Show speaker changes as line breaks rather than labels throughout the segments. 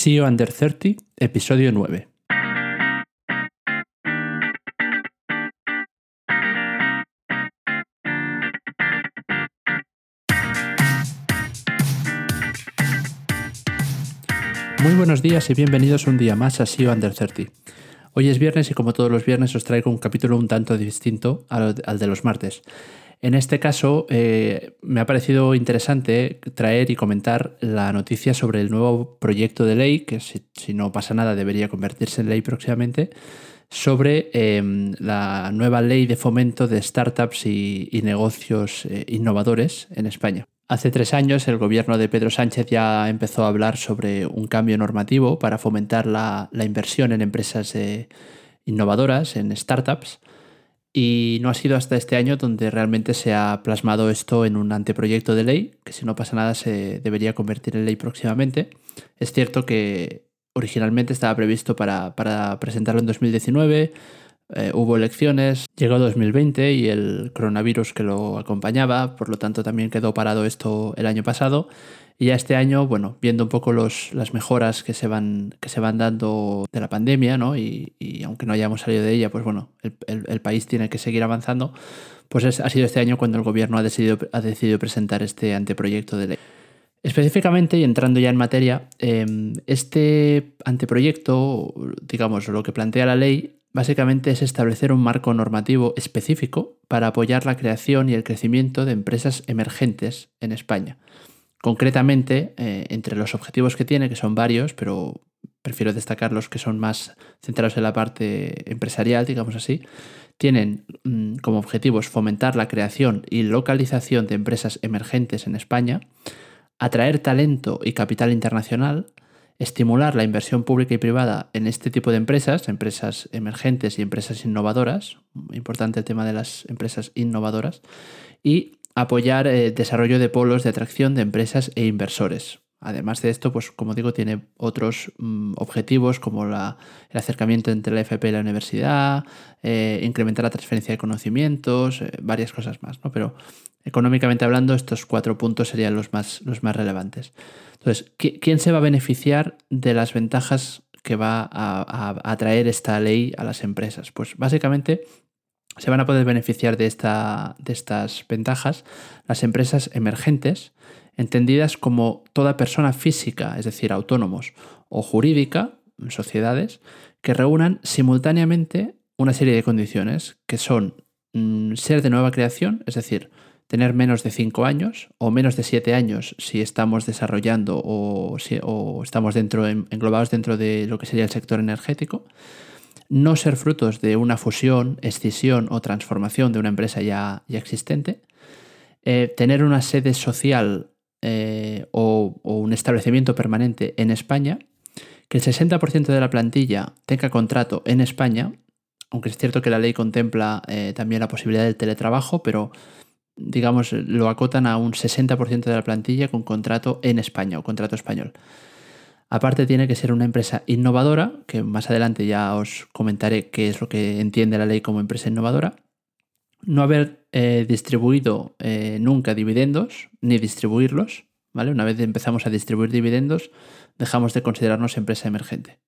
CEO Under 30, episodio 9. Muy buenos días y bienvenidos un día más a SEO Under 30. Hoy es viernes y como todos los viernes os traigo un capítulo un tanto distinto al, de los martes. En este caso eh, me ha parecido interesante traer y comentar la noticia sobre el nuevo proyecto de ley, que si, no pasa nada debería convertirse en ley próximamente, sobre em, la nueva ley de fomento de startups y, negocios eh, innovadores en España. Hace tres años el gobierno de Pedro Sánchez ya empezó a hablar sobre un cambio normativo para fomentar la, inversión en empresas eh, innovadoras, en startups, y no ha sido hasta este año donde realmente se ha plasmado esto en un anteproyecto de ley, que si no pasa nada se debería convertir en ley próximamente. Es cierto que originalmente estaba previsto para, presentarlo en 2019, eh, hubo elecciones, llegó 2020 y el coronavirus que lo acompañaba, por lo tanto también quedó parado esto el año pasado. Y ya este año, bueno, viendo un poco los, las mejoras que se, van, que se van dando de la pandemia, ¿no? Y, aunque no hayamos salido de ella, pues bueno, el, país tiene que seguir avanzando, pues ha sido este año cuando el gobierno ha decidido, ha decidido presentar este anteproyecto de ley. Específicamente, y entrando ya en materia, em, este anteproyecto, digamos, lo que plantea la ley, básicamente es establecer un marco normativo específico para apoyar la creación y el crecimiento de empresas emergentes en España. Concretamente, eh, entre los objetivos que tiene, que son varios, pero prefiero destacar los que son más centrados en la parte empresarial, digamos así, tienen mm, como objetivos fomentar la creación y localización de empresas emergentes en España, atraer talento y capital internacional, estimular la inversión pública y privada en este tipo de empresas, empresas emergentes y empresas innovadoras, importante el tema de las empresas innovadoras, y apoyar el eh, desarrollo de polos de atracción de empresas e inversores. Además de esto, pues como digo, tiene otros mm, objetivos como el acercamiento entre la FP y la universidad, eh, incrementar la transferencia de conocimientos, eh, varias cosas más, ¿no? Pero económicamente hablando, estos cuatro puntos serían los más, los más relevantes. Entonces, ¿quién se va a beneficiar de las ventajas que va a, traer esta ley a las empresas? Pues básicamente se van a poder beneficiar de, de estas ventajas las empresas emergentes, entendidas como toda persona física, es decir, autónomos, o jurídica, sociedades, que reúnan simultáneamente una serie de condiciones que son mm, ser de nueva creación, es decir, tener menos de 5 años o menos de 7 años si estamos desarrollando o, si, estamos dentro, englobados dentro de lo que sería el sector energético, no ser frutos de una fusión, escisión o transformación de una empresa ya, existente, eh, tener una sede social eh, o, un establecimiento permanente en España, que el 60% de la plantilla tenga contrato en España, aunque es cierto que la ley contempla eh, también la posibilidad del teletrabajo, pero digamos, lo acotan a un 60% de la plantilla con contrato en España o contrato español. Aparte tiene que ser una empresa innovadora, que más adelante ya os comentaré qué es lo que entiende la ley como empresa innovadora. No haber eh, distribuido eh, nunca dividendos, ni distribuirlos. ¿vale? Una vez empezamos a distribuir dividendos, dejamos de considerarnos empresa emergente.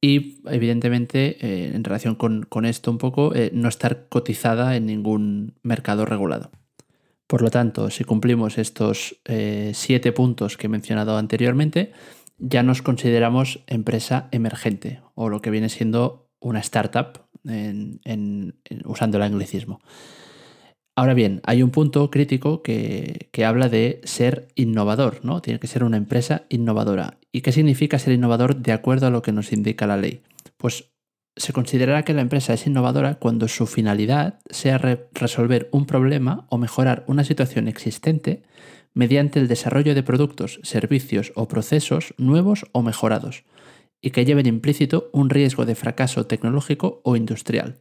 Y evidentemente, eh, en relación con, esto un poco, no estar cotizada en ningún mercado regulado. Por lo tanto, si cumplimos estos siete puntos que he mencionado anteriormente, ya nos consideramos empresa emergente o lo que viene siendo una startup usando el anglicismo. Ahora bien, hay un punto crítico que, que, habla de ser innovador, ¿no? Tiene que ser una empresa innovadora. ¿Y qué significa ser innovador de acuerdo a lo que nos indica la ley? Pues se considerará que la empresa es innovadora cuando su finalidad sea resolver un problema o mejorar una situación existente mediante el desarrollo de productos, servicios o procesos nuevos o mejorados, y que lleven implícito un riesgo de fracaso tecnológico o industrial.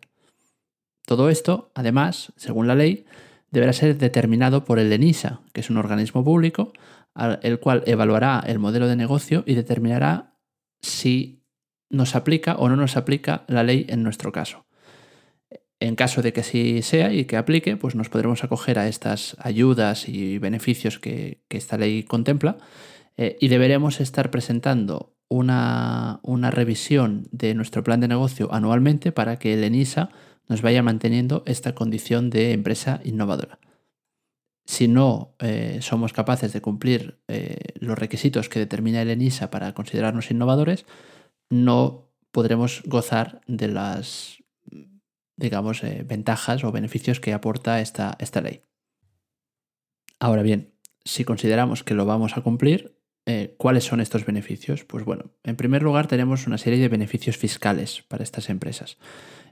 Todo esto, además, según la ley, deberá ser determinado por el ENISA, que es un organismo público, el cual evaluará el modelo de negocio y determinará si nos aplica o no nos aplica la ley en nuestro caso. En caso de que sí sea y que aplique, pues nos podremos acoger a estas ayudas y beneficios que, esta ley contempla eh, y deberemos estar presentando una, una, revisión de nuestro plan de negocio anualmente para que el ENISA nos vaya manteniendo esta condición de empresa innovadora. Si no eh, somos capaces de cumplir eh, los requisitos que determina el ENISA para considerarnos innovadores, no podremos gozar de las, digamos, eh, ventajas o beneficios que aporta esta, esta ley. Ahora bien, si consideramos que lo vamos a cumplir, ¿cuáles son estos beneficios? Pues bueno, en primer lugar tenemos una serie de beneficios fiscales para estas empresas.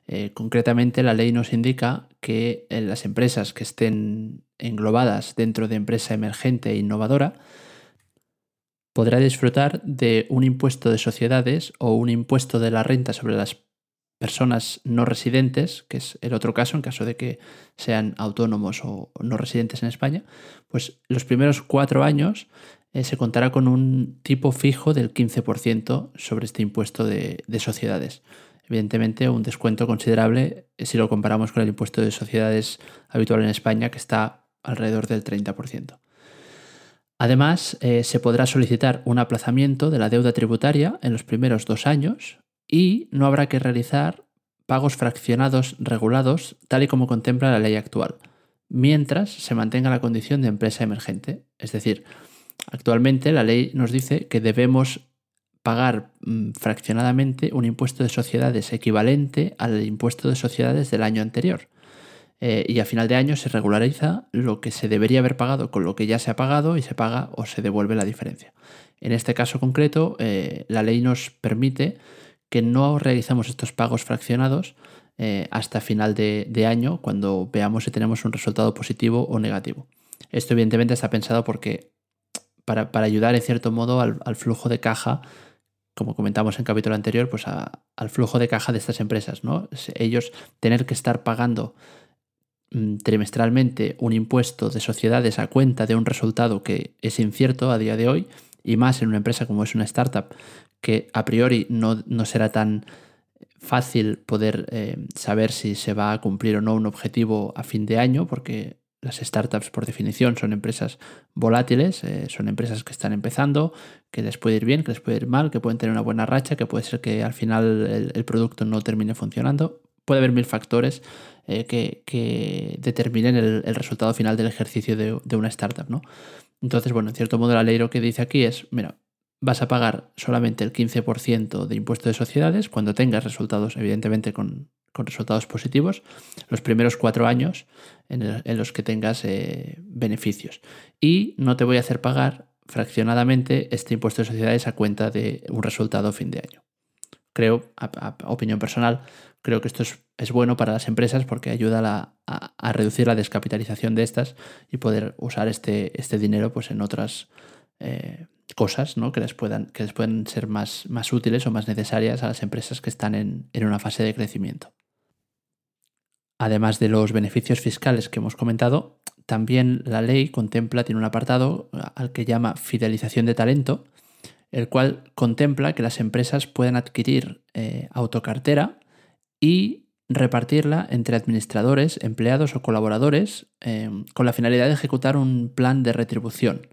Eh, concretamente, la ley nos indica que las empresas que estén englobadas dentro de empresa emergente e innovadora podrá disfrutar de un impuesto de sociedades o un impuesto de la renta sobre las personas no residentes, que es el otro caso en caso de que sean autónomos o no residentes en España, pues los primeros cuatro años eh, se contará con un tipo fijo del 15% sobre este impuesto de sociedades evidentemente un descuento considerable si lo comparamos con el impuesto de sociedades habitual en España, que está alrededor del 30%. Además, eh, se podrá solicitar un aplazamiento de la deuda tributaria en los primeros dos años y no habrá que realizar pagos fraccionados regulados tal y como contempla la ley actual, mientras se mantenga la condición de empresa emergente. Es decir, actualmente la ley nos dice que debemos pagar mm, fraccionadamente un impuesto de sociedades equivalente al impuesto de sociedades del año anterior. Eh, y a final de año se regulariza lo que se debería haber pagado con lo que ya se ha pagado y se paga o se devuelve la diferencia. En este caso concreto, eh, la ley nos permite que no realicemos estos pagos fraccionados eh, hasta final de, año, cuando veamos si tenemos un resultado positivo o negativo. Esto evidentemente está pensado porque para, ayudar en cierto modo al flujo de caja como comentamos en capítulo anterior, pues al flujo de caja de estas empresas, ¿no? Ellos tener que estar pagando mm, trimestralmente un impuesto de sociedades a cuenta de un resultado que es incierto a día de hoy, y más en una empresa como es una startup, que a priori no, será tan fácil poder eh, saber si se va a cumplir o no un objetivo a fin de año, porque las startups, por definición, son empresas volátiles, eh, son empresas que están empezando, que les puede ir bien, que les puede ir mal, que pueden tener una buena racha, que puede ser que al final el, producto no termine funcionando. Puede haber mil factores eh, que, determinen el, resultado final del ejercicio de, una startup. ¿no? Entonces, bueno, en cierto modo la ley lo que dice aquí es, mira, vas a pagar solamente el 15% de impuesto de sociedades cuando tengas resultados, evidentemente con resultados positivos los primeros cuatro años en, los que tengas eh, beneficios. Y no te voy a hacer pagar fraccionadamente este impuesto de sociedades a cuenta de un resultado fin de año. Creo, a, opinión personal, creo que esto es, bueno para las empresas porque ayuda a, reducir la descapitalización de estas y poder usar este, este dinero pues, en otras eh, cosas ¿no? que, les puedan, que les pueden ser más, más útiles o más necesarias a las empresas que están en, en una fase de crecimiento. Además de los beneficios fiscales que hemos comentado, también la ley contempla, tiene un apartado al que llama fidelización de talento, el cual contempla que las empresas puedan adquirir eh, autocartera y repartirla entre administradores, empleados o colaboradores eh, con la finalidad de ejecutar un plan de retribución.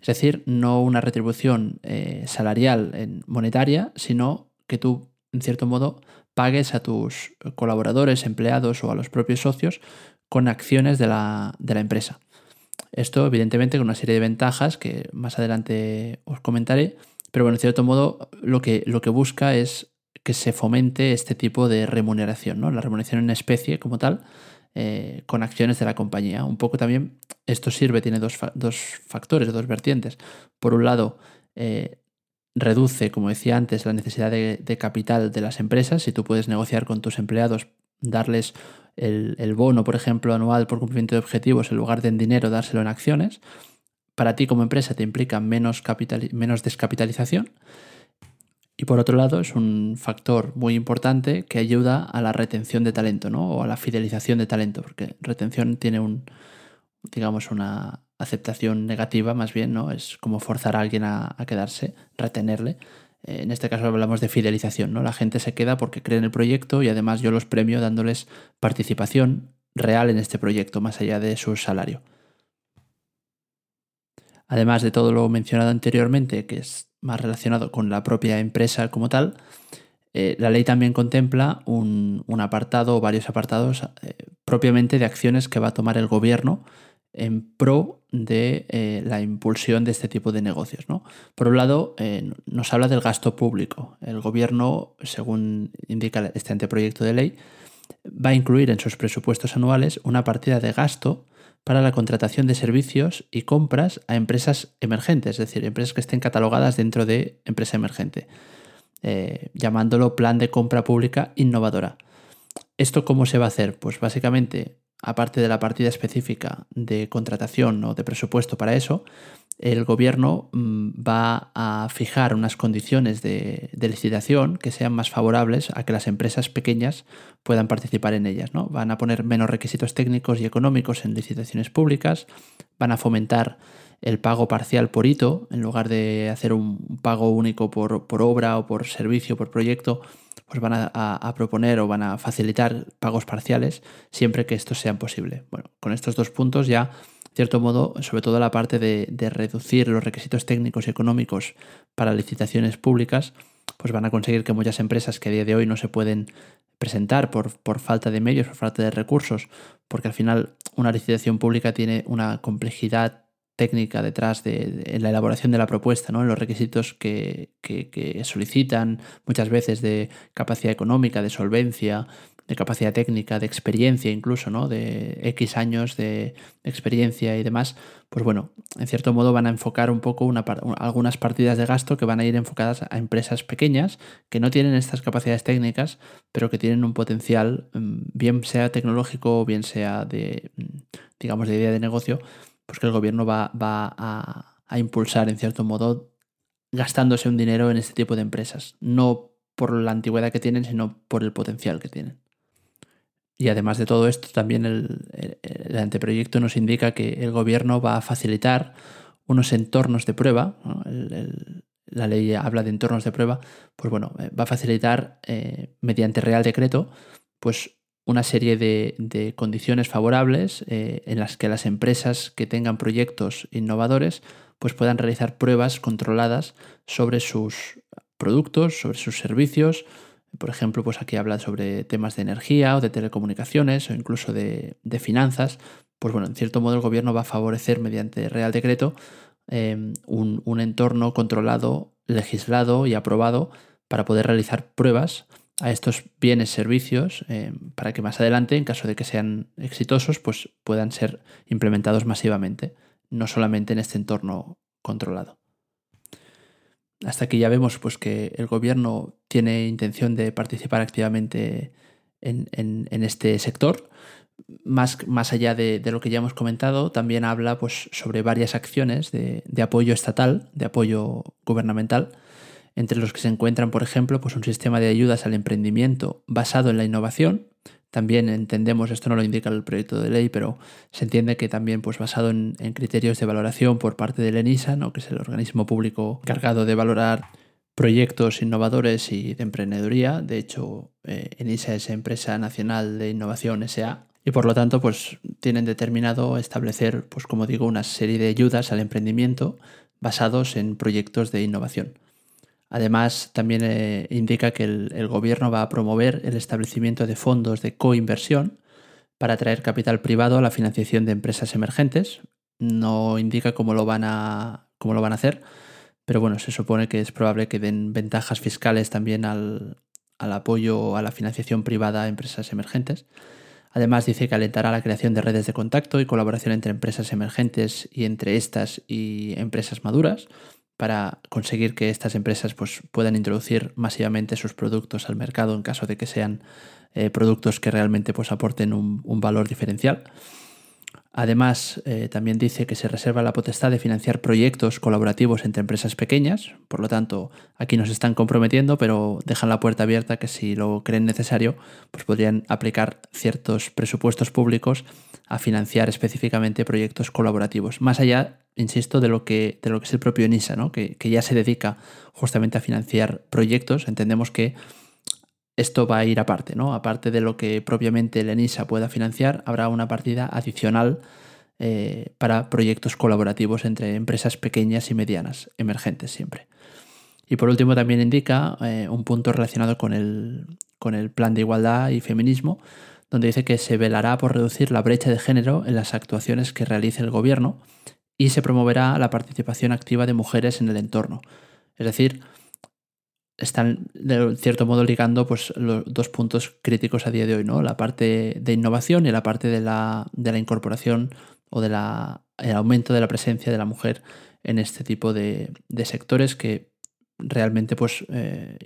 Es decir, no una retribución eh, salarial monetaria, sino que tú, en cierto modo, pagues a tus colaboradores, empleados o a los propios socios con acciones de la, empresa. Esto, evidentemente, con una serie de ventajas que más adelante os comentaré, pero bueno, en cierto modo, lo que, lo que busca es que se fomente este tipo de remuneración, ¿no? La remuneración en especie como tal, eh, con acciones de la compañía. Un poco también, esto sirve, tiene dos, dos factores, dos vertientes. Por un lado, eh, reduce, como decía antes, la necesidad de, capital de las empresas. Si tú puedes negociar con tus empleados, darles el, bono, por ejemplo, anual por cumplimiento de objetivos, en lugar de en dinero, dárselo en acciones, para ti como empresa te implica menos, menos descapitalización. Y por otro lado, es un factor muy importante que ayuda a la retención de talento, ¿no? O a la fidelización de talento, porque retención tiene un, digamos, una aceptación negativa, más bien, ¿no? Es como forzar a alguien a, quedarse, retenerle. Eh, en este caso hablamos de fidelización, ¿no? La gente se queda porque cree en el proyecto y además yo los premio dándoles participación real en este proyecto, más allá de su salario. Además de todo lo mencionado anteriormente, que es más relacionado con la propia empresa como tal, eh, la ley también contempla un, apartado o varios apartados eh, propiamente de acciones que va a tomar el gobierno en pro de eh, la impulsión de este tipo de negocios. ¿no? Por un lado, nos habla del gasto público. El gobierno, según indica este anteproyecto de ley, va a incluir en sus presupuestos anuales una partida de gasto para la contratación de servicios y compras a empresas emergentes, es decir, empresas que estén catalogadas dentro de empresa emergente, eh, llamándolo plan de compra pública innovadora. ¿Esto cómo se va a hacer? Pues básicamente, aparte de la partida específica de contratación o de presupuesto para eso, el gobierno mm, va a fijar unas condiciones de, licitación que sean más favorables a que las empresas pequeñas puedan participar en ellas. ¿no? Van a poner menos requisitos técnicos y económicos en licitaciones públicas, van a fomentar el pago parcial por hito, en lugar de hacer un pago único por, obra o por servicio, por proyecto, pues van a, proponer o van a facilitar pagos parciales siempre que estos sean posible. Bueno, con estos dos puntos ya cierto modo, sobre todo la parte de, reducir los requisitos técnicos y económicos para licitaciones públicas, pues van a conseguir que muchas empresas que a día de hoy no se pueden presentar por, por, falta de medios, por falta de recursos, porque al final una licitación pública tiene una complejidad técnica detrás de, la elaboración de la propuesta, ¿no? los requisitos que, que, solicitan muchas veces de capacidad económica, de solvencia, de capacidad técnica, de experiencia incluso, ¿no? De X años de experiencia y demás, pues bueno, en cierto modo van a enfocar un poco una, algunas partidas de gasto que van a ir enfocadas a empresas pequeñas que no tienen estas capacidades técnicas, pero que tienen un potencial, mm, bien sea tecnológico o bien sea de, mm, digamos, de idea de negocio, pues que el gobierno va, a, a impulsar en cierto modo gastándose un dinero en este tipo de empresas, no por la antigüedad que tienen, sino por el potencial que tienen. Y además de todo esto, también el, anteproyecto nos indica que el gobierno va a facilitar unos entornos de prueba. la ley habla de entornos de prueba. Pues bueno, eh, va a facilitar eh, mediante Real Decreto pues una serie de, condiciones favorables eh, en las que las empresas que tengan proyectos innovadores pues puedan realizar pruebas controladas sobre sus productos, sobre sus servicios, por ejemplo, pues aquí habla sobre temas de energía o de telecomunicaciones o incluso de, finanzas. Pues bueno, en cierto modo el gobierno va a favorecer mediante Real Decreto em, un, entorno controlado, legislado y aprobado para poder realizar pruebas a estos bienes, servicios, em, para que más adelante, en caso de que sean exitosos, pues puedan ser implementados masivamente, no solamente en este entorno controlado hasta aquí ya vemos pues, que el gobierno tiene intención de participar activamente en, este sector. Más, más allá de, lo que ya hemos comentado, también habla pues, sobre varias acciones de, apoyo estatal, de apoyo gubernamental, entre los que se encuentran, por ejemplo, pues, un sistema de ayudas al emprendimiento basado en la innovación, también entendemos, esto no lo indica el proyecto de ley, pero se entiende que también pues, basado en, criterios de valoración por parte del ENISA, ¿no? que es el organismo público encargado de valorar proyectos innovadores y de emprendeduría. De hecho, eh, ENISA es Empresa Nacional de Innovación SA. Y por lo tanto, pues tienen determinado establecer, pues como digo, una serie de ayudas al emprendimiento basados en proyectos de innovación. Además, también eh, indica que el, gobierno va a promover el establecimiento de fondos de coinversión para atraer capital privado a la financiación de empresas emergentes. No indica cómo lo van a, cómo lo van a hacer, pero bueno, se supone que es probable que den ventajas fiscales también al, al apoyo a la financiación privada a empresas emergentes. Además dice que alentará la creación de redes de contacto y colaboración entre empresas emergentes y entre estas y empresas maduras para conseguir que estas empresas pues, puedan introducir masivamente sus productos al mercado en caso de que sean eh, productos que realmente pues, aporten un, valor diferencial. Además, eh, también dice que se reserva la potestad de financiar proyectos colaborativos entre empresas pequeñas, por lo tanto, aquí nos están comprometiendo, pero dejan la puerta abierta que si lo creen necesario, pues podrían aplicar ciertos presupuestos públicos a financiar específicamente proyectos colaborativos, más allá insisto, de lo que, de lo que es el propio ENISA, ¿no? que, ya se dedica justamente a financiar proyectos. Entendemos que esto va a ir aparte, ¿no? Aparte de lo que propiamente el ENISA pueda financiar, habrá una partida adicional eh, para proyectos colaborativos entre empresas pequeñas y medianas, emergentes siempre. Y por último también indica eh, un punto relacionado con el, con el plan de igualdad y feminismo, donde dice que se velará por reducir la brecha de género en las actuaciones que realice el gobierno y se promoverá la participación activa de mujeres en el entorno. Es decir, están de cierto modo ligando pues, los dos puntos críticos a día de hoy, ¿no? La parte de innovación y la parte de la, de la incorporación o del aumento de la presencia de la mujer en este tipo de, sectores que realmente pues eh,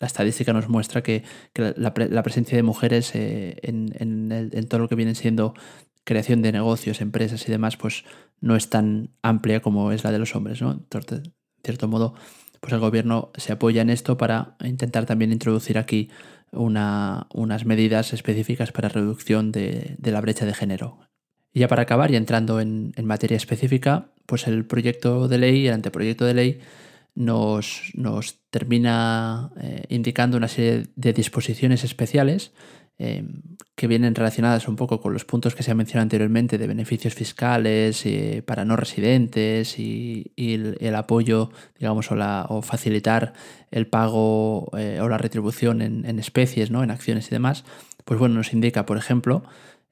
la estadística nos muestra que, la, presencia de mujeres eh, en, todo lo que viene siendo creación de negocios, empresas y demás, pues no es tan amplia como es la de los hombres, ¿no? Entonces, de cierto modo, pues el gobierno se apoya en esto para intentar también introducir aquí unas medidas específicas para reducción de, la brecha de género. Y ya para acabar y entrando en, en materia específica, pues el proyecto de ley, el anteproyecto de ley, nos, nos termina eh, indicando una serie de disposiciones especiales eh, que vienen relacionadas un poco con los puntos que se han mencionado anteriormente de beneficios fiscales eh, para no residentes y, el, apoyo, digamos, o, facilitar el pago o la retribución en, especies, ¿no? en acciones y demás, pues bueno, nos indica, por ejemplo,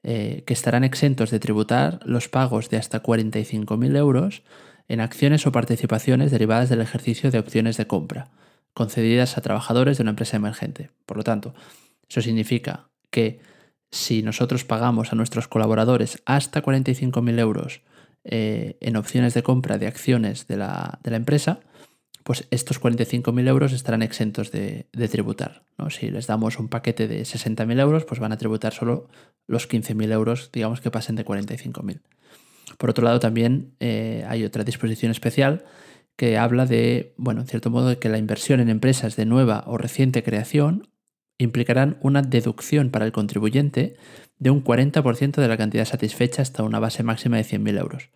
que estarán exentos de tributar los pagos de hasta 45.000 euros en acciones o participaciones derivadas del ejercicio de opciones de compra, concedidas a trabajadores de una empresa emergente. Por lo tanto, eso significa que si nosotros pagamos a nuestros colaboradores hasta 45.000 euros eh, en opciones de compra de acciones de la, empresa, pues estos 45.000 euros estarán exentos de, tributar. Si les damos un paquete de 60.000 euros, pues van a tributar solo los 15.000 euros, digamos que pasen de 45.000. Por otro lado, también eh, hay otra disposición especial que habla de, bueno, en cierto modo, de que la inversión en empresas de nueva o reciente creación implicarán una deducción para el contribuyente de un 40% de la cantidad satisfecha hasta una base máxima de 100.000 euros.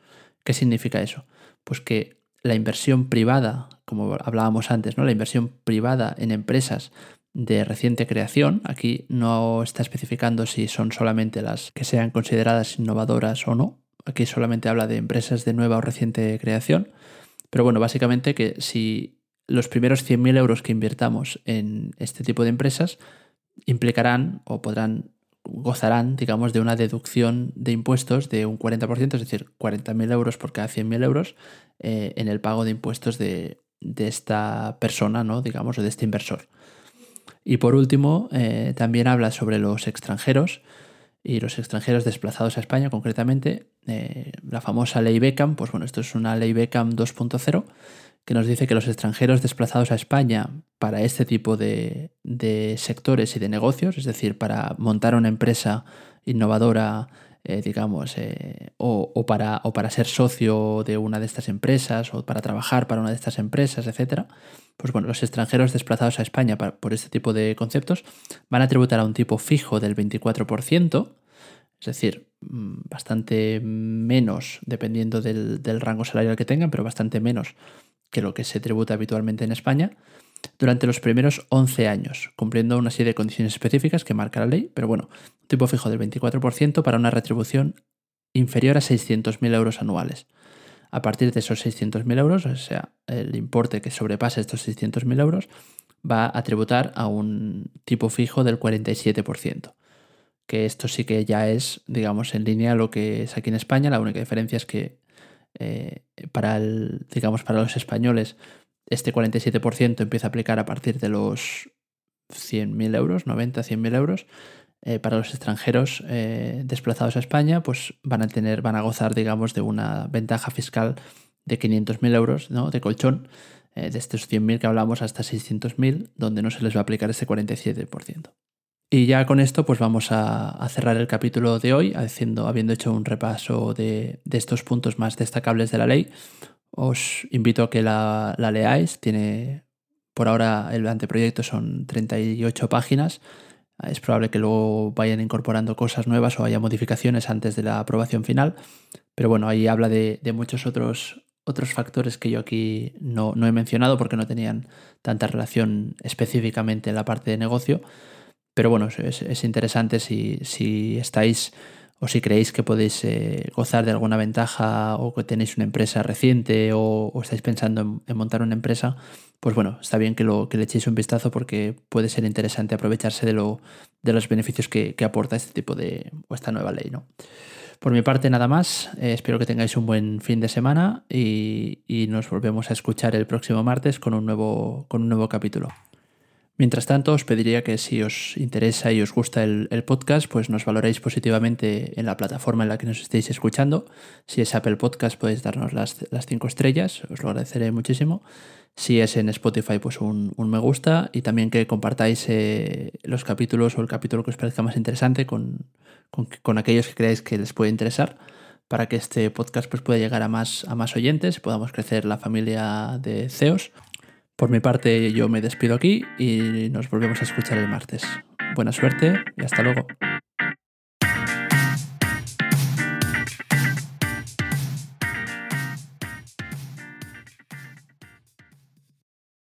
¿Qué significa eso? Pues que la inversión privada, como hablábamos antes, ¿no? la inversión privada en empresas de reciente creación, aquí no está especificando si son solamente las que sean consideradas innovadoras o no, Aquí solamente habla de empresas de nueva o reciente creación. Pero bueno, básicamente que si los primeros 100.000 euros que invirtamos en este tipo de empresas implicarán o podrán gozarán, digamos, de una deducción de impuestos de un 40%, es decir, 40.000 euros por cada 100.000 euros eh, en el pago de impuestos de, esta persona, ¿no? digamos, o de este inversor. Y por último, eh, también habla sobre los extranjeros y los extranjeros desplazados a España, concretamente, eh, la famosa ley Beckham, pues bueno, esto es una ley Beckham 2.0 que nos dice que los extranjeros desplazados a España para este tipo de, sectores y de negocios, es decir, para montar una empresa innovadora, eh, digamos, eh, o, para, o para ser socio de una de estas empresas, o para trabajar para una de estas empresas, etc., pues bueno, los extranjeros desplazados a España por este tipo de conceptos van a tributar a un tipo fijo del 24%, es decir, mm, bastante menos dependiendo del, rango salarial que tengan, pero bastante menos que lo que se tributa habitualmente en España, durante los primeros 11 años, cumpliendo una serie de condiciones específicas que marca la ley, pero bueno, tipo fijo del 24% para una retribución inferior a 600.000 euros anuales. A partir de esos 600.000 euros, o sea, el importe que sobrepase estos 600.000 euros, va a tributar a un tipo fijo del 47% que esto sí que ya es, digamos, en línea lo que es aquí en España. La única diferencia es que eh, para, el, digamos, para los españoles este 47% empieza a aplicar a partir de los 100.000 euros, 90, 100.000 euros. Eh, para los extranjeros eh, desplazados a España, pues van a tener, van a gozar, digamos, de una ventaja fiscal de 500.000 euros ¿no? de colchón, de estos 100.000 que hablamos hasta 600.000, donde no se les va a aplicar ese 47%. Y ya con esto pues vamos a, cerrar el capítulo de hoy, haciendo, habiendo hecho un repaso de, estos puntos más destacables de la ley. Os invito a que la, leáis. Tiene, por ahora el anteproyecto son 38 páginas. Es probable que luego vayan incorporando cosas nuevas o haya modificaciones antes de la aprobación final. Pero bueno, ahí habla de, muchos otros, otros factores que yo aquí no, no he mencionado porque no tenían tanta relación específicamente en la parte de negocio pero bueno, es, interesante si, estáis o si creéis que podéis eh, gozar de alguna ventaja o que tenéis una empresa reciente o, estáis pensando en, montar una empresa, pues bueno, está bien que, lo, que le echéis un vistazo porque puede ser interesante aprovecharse de, lo, de los beneficios que, aporta este tipo de, o esta nueva ley, ¿no? Por mi parte, nada más. Eh, espero que tengáis un buen fin de semana y, y, nos volvemos a escuchar el próximo martes con un nuevo, con un nuevo capítulo. Mientras tanto, os pediría que si os interesa y os gusta el, podcast, pues nos valoréis positivamente en la plataforma en la que nos estéis escuchando. Si es Apple Podcast, podéis darnos las, cinco estrellas, os lo agradeceré muchísimo. Si es en Spotify, pues un, me gusta y también que compartáis eh, los capítulos o el capítulo que os parezca más interesante con, con, aquellos que creáis que les puede interesar para que este podcast pues, pueda llegar a más, a más oyentes podamos crecer la familia de CEOs. Por mi parte yo me despido aquí y nos volvemos a escuchar el martes. Buena suerte y hasta luego.